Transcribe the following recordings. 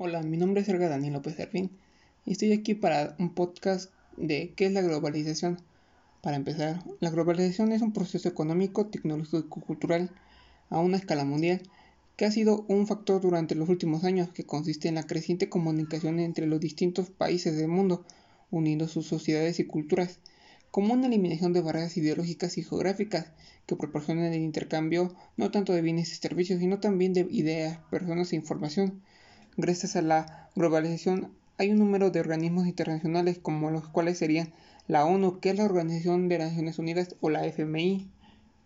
Hola, mi nombre es Sergio Daniel López Servín y estoy aquí para un podcast de ¿qué es la globalización? Para empezar, la globalización es un proceso económico, tecnológico y cultural a una escala mundial que ha sido un factor durante los últimos años que consiste en la creciente comunicación entre los distintos países del mundo, uniendo sus sociedades y culturas, como una eliminación de barreras ideológicas y geográficas que proporcionan el intercambio no tanto de bienes y servicios, sino también de ideas, personas e información Gracias a la globalización hay un número de organismos internacionales como los cuales serían la ONU, que es la Organización de las Naciones Unidas, o la FMI,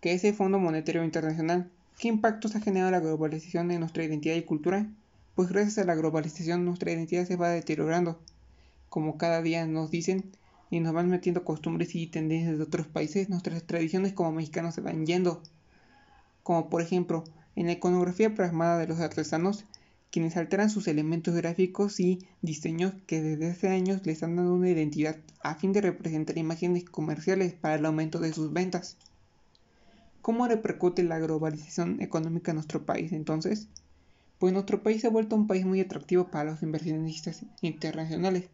que es el Fondo Monetario Internacional. ¿Qué impactos ha generado la globalización en nuestra identidad y cultura? Pues gracias a la globalización nuestra identidad se va deteriorando, como cada día nos dicen, y nos van metiendo costumbres y tendencias de otros países, nuestras tradiciones como mexicanos se van yendo. Como por ejemplo, en la iconografía plasmada de los artesanos, quienes alteran sus elementos gráficos y diseños que desde hace años les han dado una identidad a fin de representar imágenes comerciales para el aumento de sus ventas. ¿Cómo repercute la globalización económica en nuestro país entonces? Pues nuestro país se ha vuelto un país muy atractivo para los inversionistas internacionales,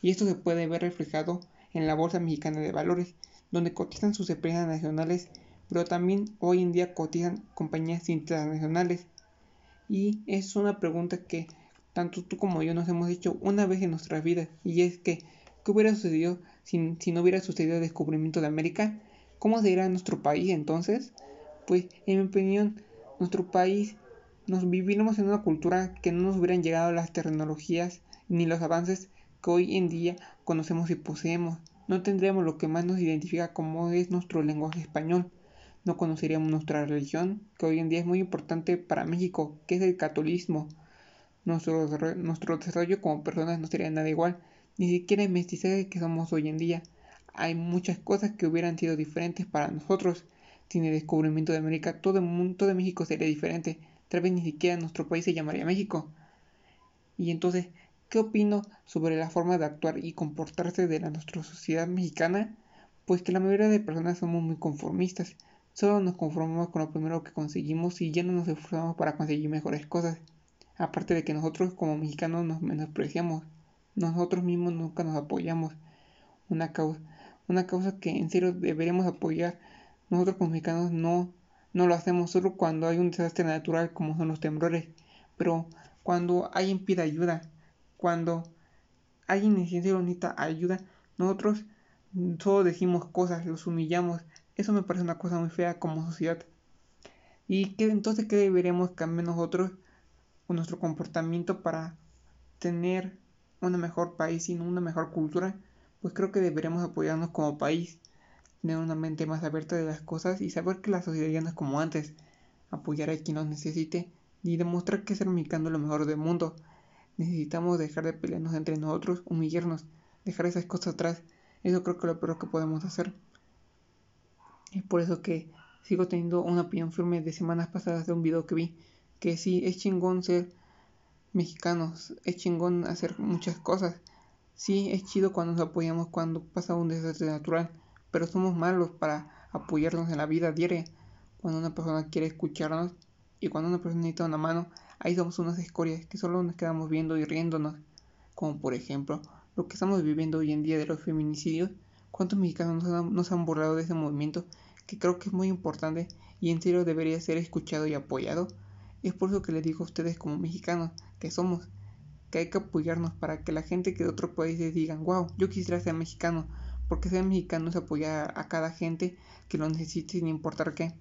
y esto se puede ver reflejado en la Bolsa Mexicana de Valores, donde cotizan sus empresas nacionales, pero también hoy en día cotizan compañías internacionales y es una pregunta que tanto tú como yo nos hemos hecho una vez en nuestra vida. Y es que, ¿qué hubiera sucedido si, si no hubiera sucedido el descubrimiento de América? ¿Cómo sería nuestro país entonces? Pues, en mi opinión, nuestro país nos viviéramos en una cultura que no nos hubieran llegado las tecnologías ni los avances que hoy en día conocemos y poseemos. No tendríamos lo que más nos identifica como es nuestro lenguaje español no conoceríamos nuestra religión, que hoy en día es muy importante para México, que es el catolicismo. Nuestro, nuestro desarrollo como personas no sería nada igual, ni siquiera el mestizaje que somos hoy en día. Hay muchas cosas que hubieran sido diferentes para nosotros. Sin el descubrimiento de América, todo el mundo de México sería diferente. Tal vez ni siquiera nuestro país se llamaría México. Y entonces, ¿qué opino sobre la forma de actuar y comportarse de la, nuestra sociedad mexicana? Pues que la mayoría de personas somos muy conformistas Solo nos conformamos con lo primero que conseguimos y ya no nos esforzamos para conseguir mejores cosas. Aparte de que nosotros como mexicanos nos menospreciamos. Nosotros mismos nunca nos apoyamos. Una causa, una causa que en serio deberíamos apoyar. Nosotros como mexicanos no, no lo hacemos solo cuando hay un desastre natural como son los temblores. Pero cuando alguien pide ayuda, cuando alguien necesita ayuda, nosotros solo decimos cosas, los humillamos, eso me parece una cosa muy fea como sociedad. ¿Y qué, entonces qué deberíamos cambiar nosotros con nuestro comportamiento para tener un mejor país y una mejor cultura? Pues creo que deberíamos apoyarnos como país, tener una mente más abierta de las cosas y saber que la sociedad ya no es como antes, apoyar a quien nos necesite y demostrar que ser mexicano es lo mejor del mundo. Necesitamos dejar de pelearnos entre nosotros, humillarnos, dejar esas cosas atrás. Eso creo que es lo peor que podemos hacer. Es por eso que sigo teniendo una opinión firme de semanas pasadas de un video que vi. Que sí, es chingón ser mexicanos, es chingón hacer muchas cosas. Sí, es chido cuando nos apoyamos cuando pasa un desastre natural, pero somos malos para apoyarnos en la vida diaria. Cuando una persona quiere escucharnos y cuando una persona necesita una mano, ahí somos unas escorias que solo nos quedamos viendo y riéndonos. Como por ejemplo, lo que estamos viviendo hoy en día de los feminicidios ¿Cuántos mexicanos nos han, borrado de ese movimiento que creo que es muy importante y en serio debería ser escuchado y apoyado? Es por eso que les digo a ustedes como mexicanos que somos, que hay que apoyarnos para que la gente que de otros países digan, wow, yo quisiera ser mexicano, porque ser mexicano es apoyar a cada gente que lo necesite sin importar qué.